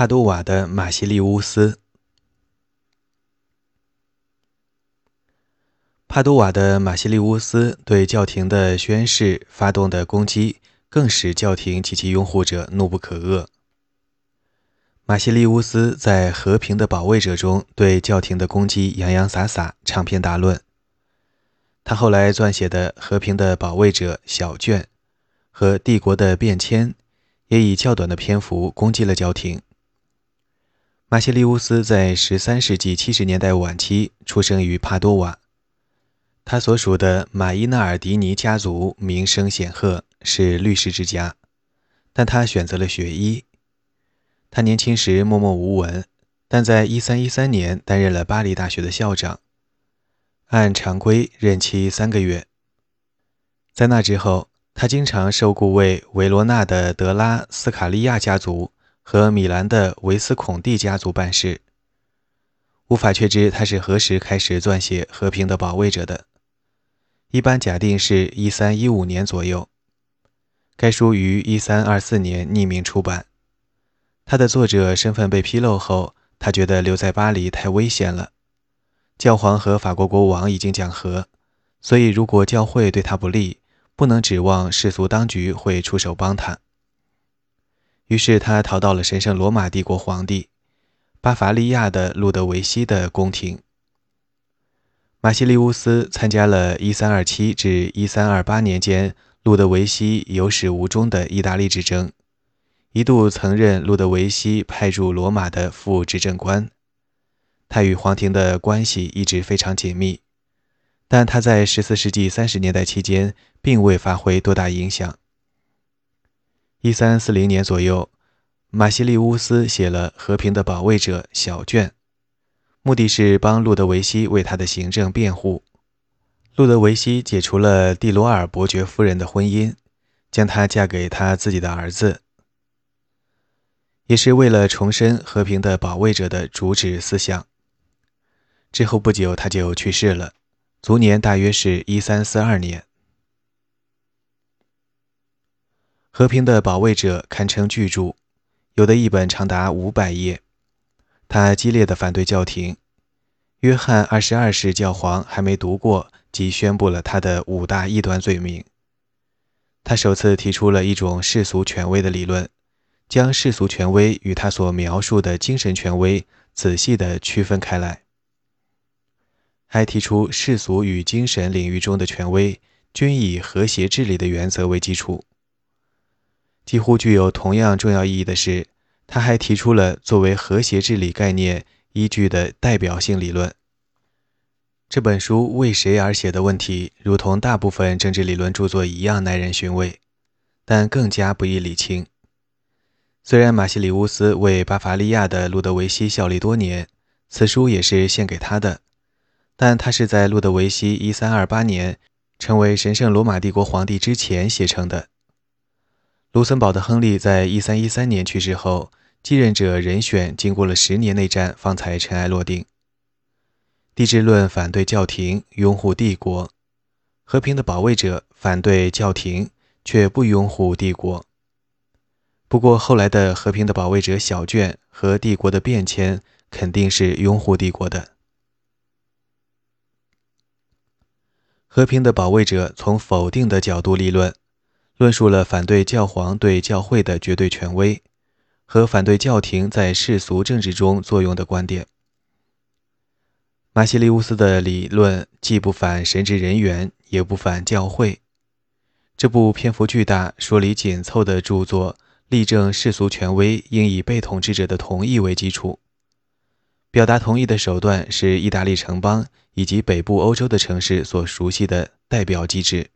帕多瓦的马西利乌斯。帕多瓦的马西利乌斯对教廷的宣誓发动的攻击，更使教廷及其拥护者怒不可遏。马西利乌斯在《和平的保卫者》中对教廷的攻击洋洋洒洒、长篇大论。他后来撰写的《和平的保卫者》小卷和《帝国的变迁》，也以较短的篇幅攻击了教廷。马西利乌斯在13世纪70年代晚期出生于帕多瓦。他所属的马伊纳尔迪尼家族名声显赫，是律师之家，但他选择了学医。他年轻时默默无闻，但在1313年担任了巴黎大学的校长，按常规任期三个月。在那之后，他经常受雇为维罗纳的德拉斯卡利亚家族和米兰的维斯孔蒂家族办事。无法确知他是何时开始撰写《和平的保卫者》的。一般假定是一三一五年左右。该书于一三二四年匿名出版。他的作者身份被披露后，他觉得留在巴黎太危险了。教皇和法国国王已经讲和，所以如果教会对他不利，不能指望世俗当局会出手帮他。于是他逃到了神圣罗马帝国皇帝巴伐利亚的路德维希的宫廷。马西利乌斯参加了1327至1328年间路德维希有始无终的意大利之争，一度曾任路德维希派驻罗马的副执政官。他与皇庭的关系一直非常紧密，但他在14世纪30年代期间并未发挥多大影响。1340年左右，马西利乌斯写了《和平的保卫者》小卷。目的是帮路德维希为他的行政辩护。路德维希解除了蒂罗尔伯爵夫人的婚姻，将她嫁给他自己的儿子，也是为了重申和平的保卫者的主旨思想。之后不久，他就去世了，卒年大约是一三四二年。和平的保卫者堪称巨著，有的一本长达五百页。他激烈的反对教廷，约翰二十二世教皇还没读过，即宣布了他的五大异端罪名。他首次提出了一种世俗权威的理论，将世俗权威与他所描述的精神权威仔细地区分开来，还提出世俗与精神领域中的权威均以和谐治理的原则为基础。几乎具有同样重要意义的是。他还提出了作为和谐治理概念依据的代表性理论。这本书为谁而写的问题，如同大部分政治理论著作一样耐人寻味，但更加不易理清。虽然马西里乌斯为巴伐利亚的路德维希效力多年，此书也是献给他的，但他是在路德维希1328年成为神圣罗马帝国皇帝之前写成的。卢森堡的亨利在1313年去世后。继任者人选经过了十年内战，方才尘埃落定。帝制论反对教廷，拥护帝国；和平的保卫者反对教廷，却不拥护帝国。不过后来的和平的保卫者小卷和帝国的变迁，肯定是拥护帝国的。和平的保卫者从否定的角度立论，论述了反对教皇对教会的绝对权威。和反对教廷在世俗政治中作用的观点。马西利乌斯的理论既不反神职人员，也不反教会。这部篇幅巨大、说理紧凑的著作，力证世俗权威应以被统治者的同意为基础。表达同意的手段是意大利城邦以及北部欧洲的城市所熟悉的代表机制。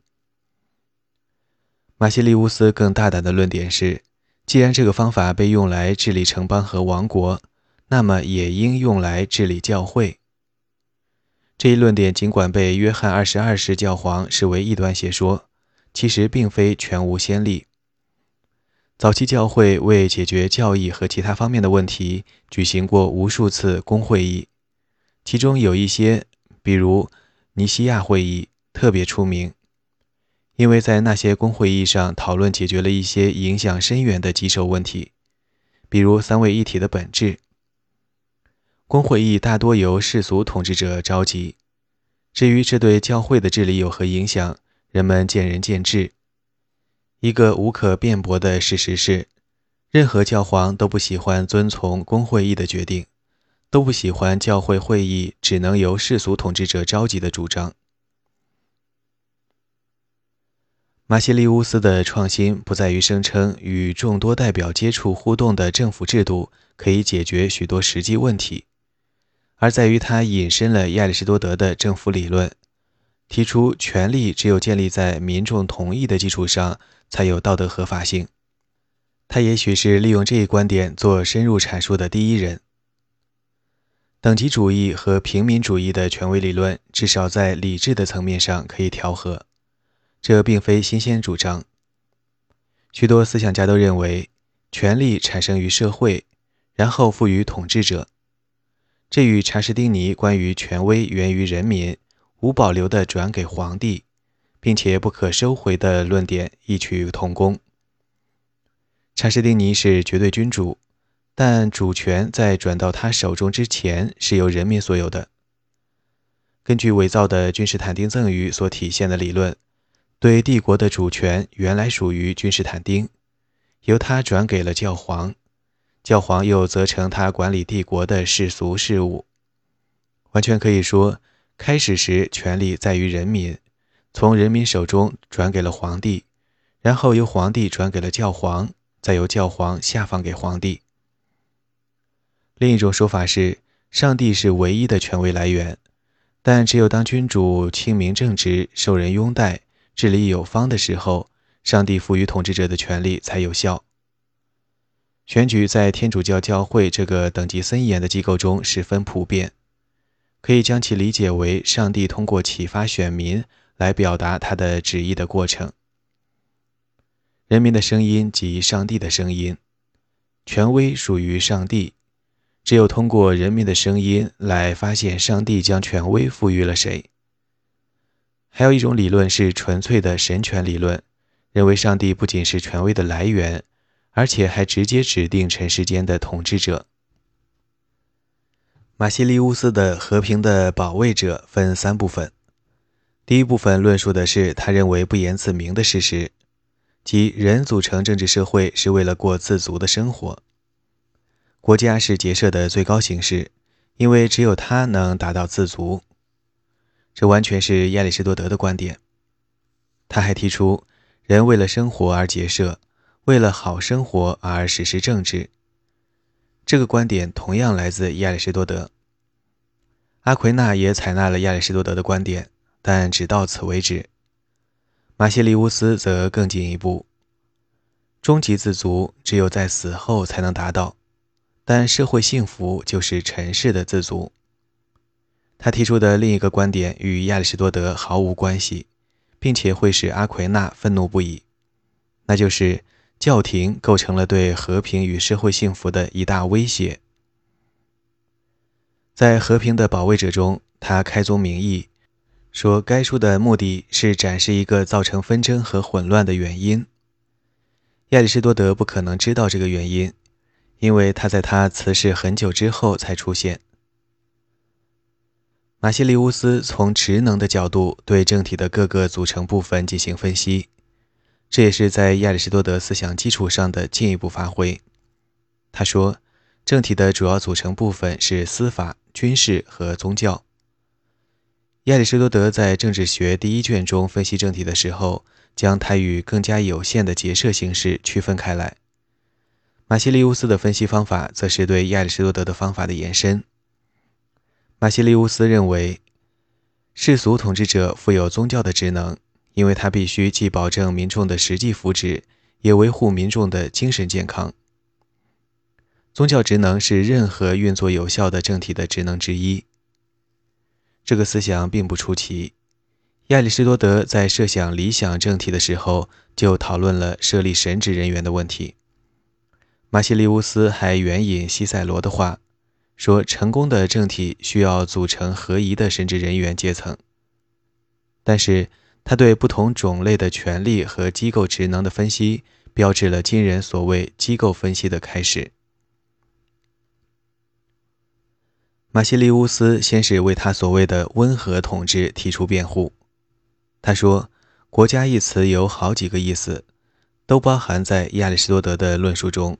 马西利乌斯更大胆的论点是。既然这个方法被用来治理城邦和王国，那么也应用来治理教会。这一论点尽管被约翰二十二世教皇视为异端邪说，其实并非全无先例。早期教会为解决教义和其他方面的问题，举行过无数次公会议，其中有一些，比如尼西亚会议，特别出名。因为在那些公会议上讨论解决了一些影响深远的棘手问题，比如三位一体的本质。公会议大多由世俗统治者召集，至于这对教会的治理有何影响，人们见仁见智。一个无可辩驳的事实是，任何教皇都不喜欢遵从公会议的决定，都不喜欢教会会议只能由世俗统治者召集的主张。马西利乌斯的创新不在于声称与众多代表接触互动的政府制度可以解决许多实际问题。而在于他引申了亚里士多德的政府理论，提出权力只有建立在民众同意的基础上才有道德合法性。他也许是利用这一观点做深入阐述的第一人。等级主义和平民主义的权威理论至少在理智的层面上可以调和，这并非新鲜主张。许多思想家都认为，权力产生于社会，然后赋予统治者。这与查士丁尼关于权威源于人民、无保留地转给皇帝，并且不可收回的论点异曲同工。查士丁尼是绝对君主，但主权在转到他手中之前是由人民所有的。根据伪造的君士坦丁赠予所体现的理论，对帝国的主权原来属于君士坦丁，由他转给了教皇。教皇又责成他管理帝国的世俗事务，完全可以说，开始时权力在于人民，从人民手中转给了皇帝，然后由皇帝转给了教皇，再由教皇下放给皇帝。另一种说法是，上帝是唯一的权威来源，但只有当君主清明正直、受人拥戴、治理有方的时候，上帝赋予统治者的权力才有效。选举在天主教教会这个等级森严的机构中十分普遍，可以将其理解为上帝通过启发选民来表达他的旨意的过程。人民的声音即上帝的声音，权威属于上帝，只有通过人民的声音来发现上帝将权威赋予了谁。还有一种理论是纯粹的神权理论，认为上帝不仅是权威的来源。而且还直接指定尘世间的统治者。马西利乌斯的《和平的保卫者》分三部分。第一部分论述的是他认为不言自明的事实，即人组成政治社会是为了过自足的生活，国家是结社的最高形式，因为只有它能达到自足。这完全是亚里士多德的观点。他还提出，人为了生活而结社。为了好生活而实施政治，这个观点同样来自亚里士多德。阿奎那也采纳了亚里士多德的观点，但只到此为止。马西利乌斯则更进一步：终极自足只有在死后才能达到，但社会幸福就是尘世的自足。他提出的另一个观点与亚里士多德毫无关系，并且会使阿奎那愤怒不已，那就是。教廷构成了对和平与社会幸福的一大威胁。在《和平的保卫者》中，他开宗明义说，该书的目的是展示一个造成纷争和混乱的原因。亚里士多德不可能知道这个原因，因为他在他辞世很久之后才出现。马西利乌斯从职能的角度对政体的各个组成部分进行分析。这也是在亚里士多德思想基础上的进一步发挥。他说，政体的主要组成部分是司法、军事和宗教。亚里士多德在《政治学》第一卷中分析政体的时候，将它与更加有限的结社形式区分开来。马西利乌斯的分析方法则是对亚里士多德的方法的延伸。马西利乌斯认为，世俗统治者负有宗教的职能。因为他必须既保证民众的实际福祉，也维护民众的精神健康。宗教职能是任何运作有效的政体的职能之一。这个思想并不出奇。亚里士多德在设想理想政体的时候，就讨论了设立神职人员的问题。马西利乌斯还援引西塞罗的话，说成功的政体需要组成合一的神职人员阶层。但是他对不同种类的权利和机构职能的分析标志了今人所谓机构分析的开始。马西利乌斯先是为他所谓的温和统治提出辩护。他说国家一词有好几个意思都包含在亚里士多德的论述中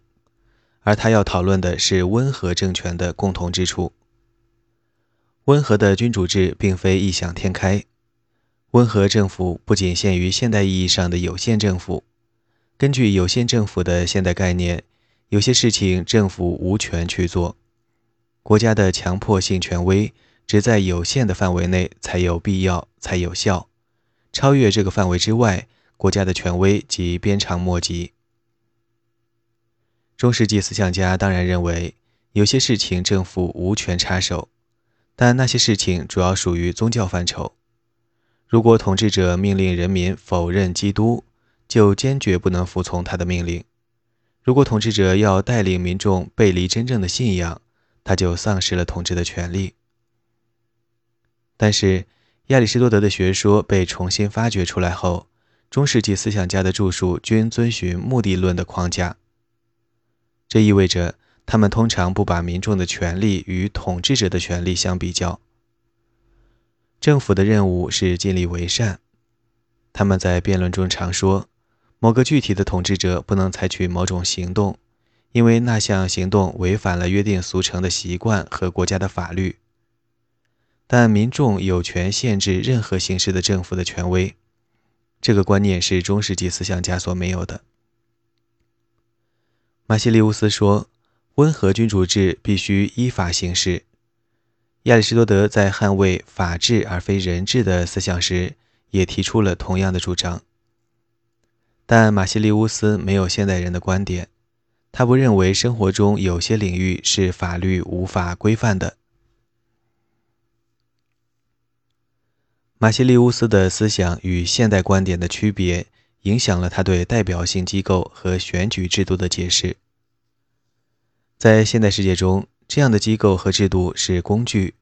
而他要讨论的是温和政权的共同之处。温和的君主制并非异想天开，温和政府不仅限于现代意义上的有限政府。根据有限政府的现代概念，有些事情政府无权去做。”国家的强迫性权威只在有限的范围内才有必要，才有效。超越这个范围之外，国家的权威即鞭长莫及。中世纪思想家当然认为，有些事情政府无权插手，但那些事情主要属于宗教范畴。如果统治者命令人民否认基督，就坚决不能服从他的命令；如果统治者要带领民众背离真正的信仰，他就丧失了统治的权利。但是，亚里士多德的学说被重新发掘出来后，中世纪思想家的著述均遵循目的论的框架。这意味着他们通常不把民众的权利与统治者的权利相比较。政府的任务是尽力为善。他们在辩论中常说，某个具体的统治者不能采取某种行动。因为那项行动违反了约定俗成的习惯和国家的法律，但民众有权限制任何形式的政府的权威。这个观念是中世纪思想家所没有的。马西利乌斯说：“温和君主制必须依法行事。”亚里士多德在捍卫法治而非人治的思想时，也提出了同样的主张。但马西利乌斯没有现代人的观点。他不认为生活中有些领域是法律无法规范的。马西利乌斯的思想与现代观点的区别，影响了他对代表性机构和选举制度的解释。在现代世界中，这样的机构和制度是工具，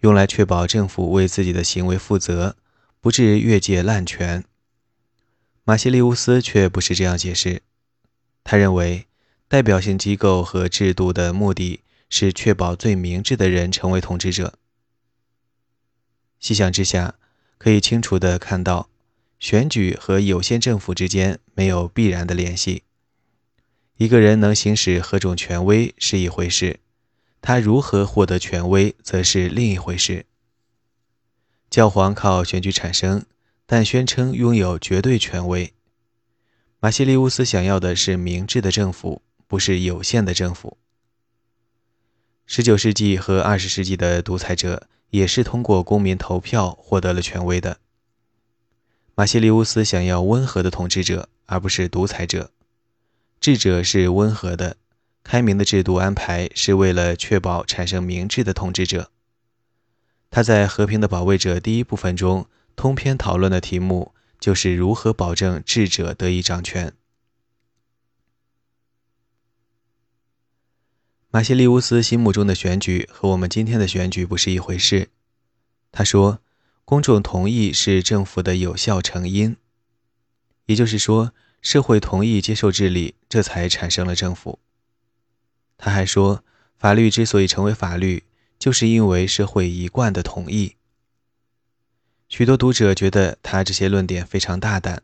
用来确保政府为自己的行为负责，不致越界滥权。马西利乌斯却不是这样解释，他认为。代表性机构和制度的目的是确保最明智的人成为统治者。细想之下，可以清楚地看到，选举和有限政府之间没有必然的联系。一个人能行使何种权威是一回事，他如何获得权威则是另一回事。教皇靠选举产生，但宣称拥有绝对权威。马西利乌斯想要的是明智的政府。不是有限的政府。十九世纪和二十世纪的独裁者也是通过公民投票获得了权威的。马西利乌斯想要温和的统治者，而不是独裁者。智者是温和的，开明的制度安排是为了确保产生明智的统治者。他在《和平的保卫者》第一部分中通篇讨论的题目就是如何保证智者得以掌权。马西利乌斯心目中的选举和我们今天的选举不是一回事。他说，公众同意是政府的有效成因，也就是说，社会同意接受治理，这才产生了政府。他还说，法律之所以成为法律，就是因为社会一贯的同意。许多读者觉得他这些论点非常大胆，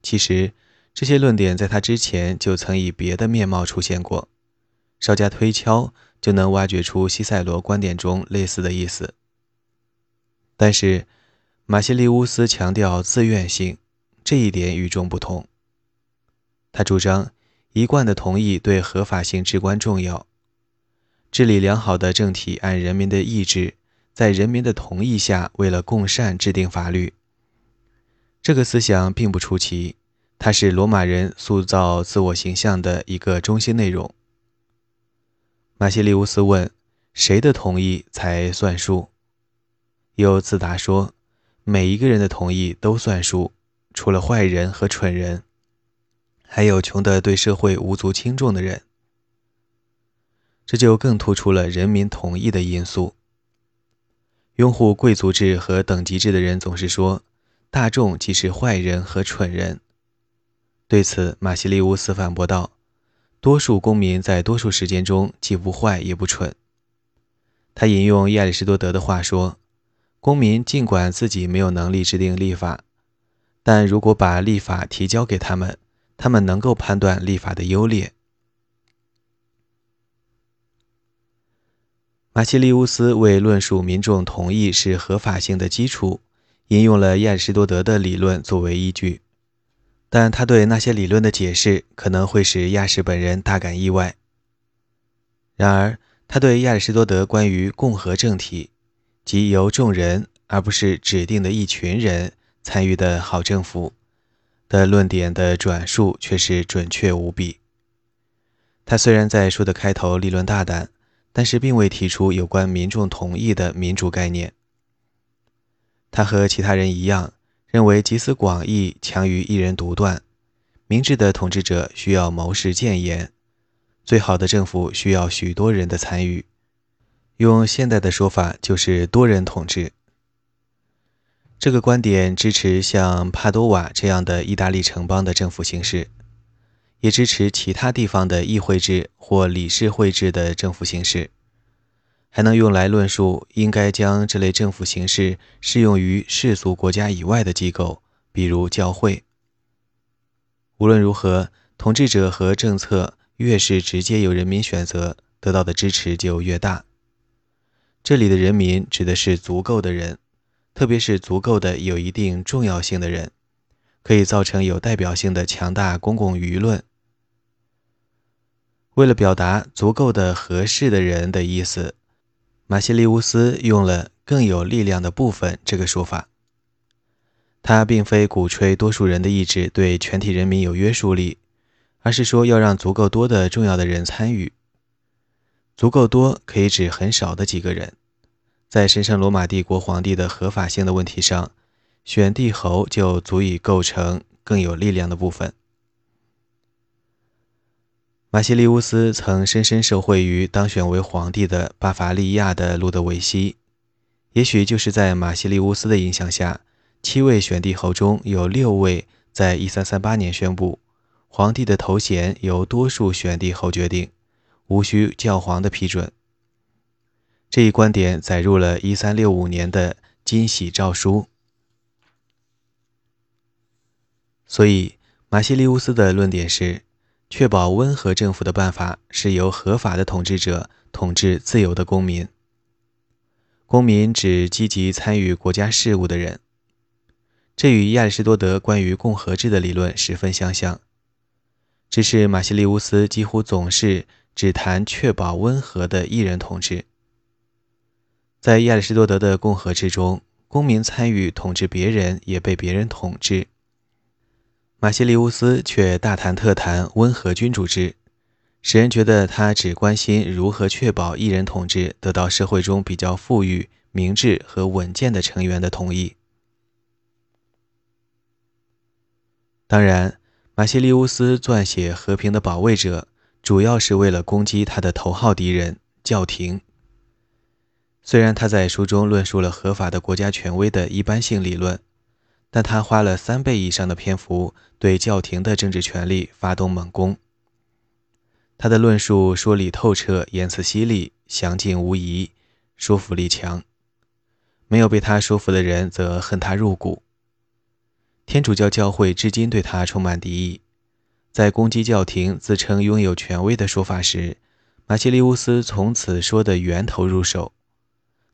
其实这些论点在他之前就曾以别的面貌出现过。稍加推敲，就能挖掘出西塞罗观点中类似的意思。但是，马西利乌斯强调自愿性，这一点与众不同。他主张一贯的同意对合法性至关重要。治理良好的政体按人民的意志，在人民的同意下，为了共善制定法律。这个思想并不出奇，它是罗马人塑造自我形象的一个中心内容。马西利乌斯问：“谁的同意才算数？”又自答说：“每一个人的同意都算数，除了坏人和蠢人，还有穷的对社会无足轻重的人。”这就更突出了人民同意的因素。拥护贵族制和等级制的人总是说：“大众即是坏人和蠢人。”对此，马西利乌斯反驳道。多数公民在多数时间中既不坏也不蠢。他引用亚里士多德的话说：“公民尽管自己没有能力制定立法，但如果把立法提交给他们，他们能够判断立法的优劣。”马西利乌斯为论述民众同意是合法性的基础，引用了亚里士多德的理论作为依据，但他对那些理论的解释可能会使亚士本人大感意外。然而，他对亚里士多德关于共和政体，即由众人而不是指定的一群人参与的好政府的论点的转述却是准确无比。他虽然在书的开头立论大胆。但是并未提出有关民众同意的民主概念。他和其他人一样，认为集思广益强于一人独断。明智的统治者需要谋士谏言，最好的政府需要许多人的参与。用现代的说法，就是多人统治。这个观点支持像帕多瓦这样的意大利城邦的政府形式。也支持其他地方的议会制或理事会制的政府形式，还能用来论述应该将这类政府形式适用于世俗国家以外的机构，比如教会。无论如何，统治者和政策越是直接由人民选择，得到的支持就越大。这里的人民指的是足够的人，特别是足够的有一定重要性的人，可以造成有代表性的强大公共舆论。为了表达足够的合适的人的意思，马西利乌斯用了“更有力量的部分”这个说法。他并非鼓吹多数人的意志对全体人民有约束力，而是说要让足够多的重要的人参与。足够多可以指很少的几个人。在神圣罗马帝国皇帝的合法性的问题上，选帝侯就足以构成更有力量的部分。马西利乌斯曾深深受惠于当选为皇帝的巴伐利亚的路德维希，也许就是在马西利乌斯的影响下，七位选帝侯中有六位在1338年宣布，皇帝的头衔由多数选帝侯决定，无需教皇的批准。这一观点载入了1365年的金玺诏书。所以，马西利乌斯的论点是。确保温和政府的办法是由合法的统治者统治自由的公民。公民指积极参与国家事务的人。这与亚里士多德关于共和制的理论十分相像。只是马西利乌斯几乎总是只谈确保温和的一人统治。在亚里士多德的共和制中，公民参与统治别人，也被别人统治。马西利乌斯却大谈特谈温和君主制，使人觉得他只关心如何确保一人统治得到社会中比较富裕、明智和稳健的成员的同意。当然，马西利乌斯撰写《和平的保卫者》，主要是为了攻击他的头号敌人——教廷。虽然他在书中论述了合法的国家权威的一般性理论。但他花了三倍以上的篇幅对教廷的政治权力发动猛攻。他的论述说理透彻，言辞犀利，详尽无疑，说服力强。没有被他说服的人则恨他入骨。天主教教会至今对他充满敌意。在攻击教廷自称拥有权威的说法时，马西利乌斯从此说的源头入手，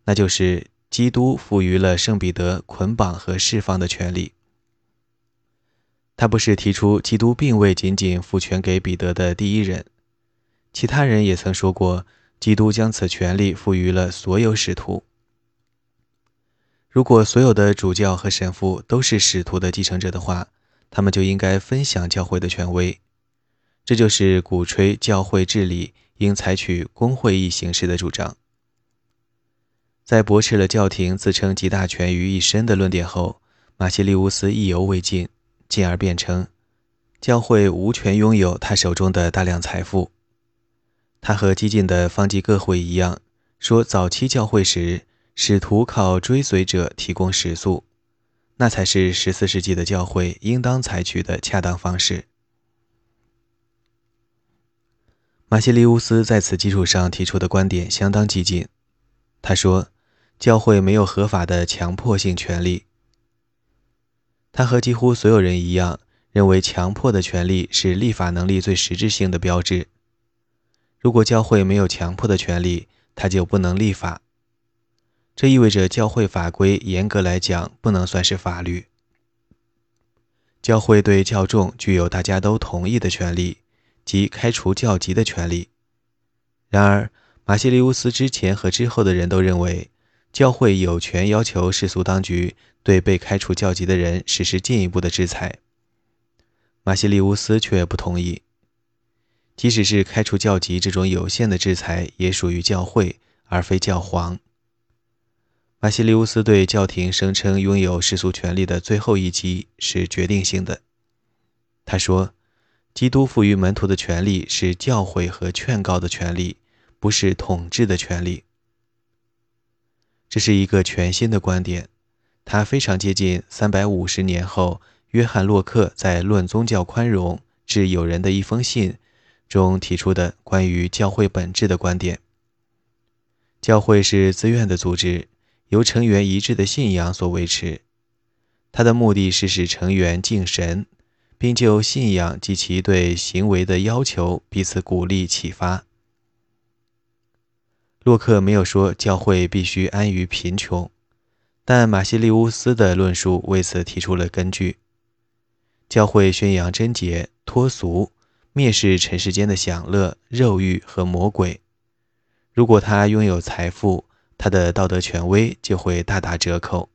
那就是。基督赋予了圣彼得捆绑和释放的权利。他不是提出基督并未仅仅赋权给彼得的第一人，其他人也曾说过，基督将此权利赋予了所有使徒。如果所有的主教和神父都是使徒的继承者的话，他们就应该分享教会的权威。这就是鼓吹教会治理应采取公会议形式的主张。在驳斥了教廷自称集大权于一身的论点后，马西利乌斯意犹未尽，进而辩称，教会无权拥有他手中的大量财富。他和激进的方济各会一样，说早期教会时，使徒靠追随者提供食宿，那才是十四世纪的教会应当采取的恰当方式。马西利乌斯在此基础上提出的观点相当激进。他说：“教会没有合法的强迫性权利。”他和几乎所有人一样，认为强迫的权利是立法能力最实质性的标志。如果教会没有强迫的权利，他就不能立法。这意味着教会法规严格来讲不能算是法律。教会对教众具有大家都同意的权利，即开除教籍的权利。然而，马西利乌斯之前和之后的人都认为，教会有权要求世俗当局对被开除教籍的人实施进一步的制裁。马西利乌斯却不同意，即使是开除教籍这种有限的制裁，也属于教会而非教皇。马西利乌斯对教廷声称拥有世俗权利的最后一击是决定性的。他说：“基督赋予门徒的权利是教诲和劝告的权利，不是统治的权利。”这是一个全新的观点，它非常接近三百五十年后约翰·洛克在《论宗教宽容致友人的一封信》中提出的关于教会本质的观点。教会是自愿的组织。由成员一致的信仰所维持，它的目的是使成员敬神，并就信仰及其对行为的要求彼此鼓励启发。洛克没有说教会必须安于贫穷，但马西利乌斯的论述为此提出了根据。教会宣扬贞洁、脱俗，蔑视尘世间的享乐、肉欲和魔鬼。如果他拥有财富，他的道德权威就会大打折扣。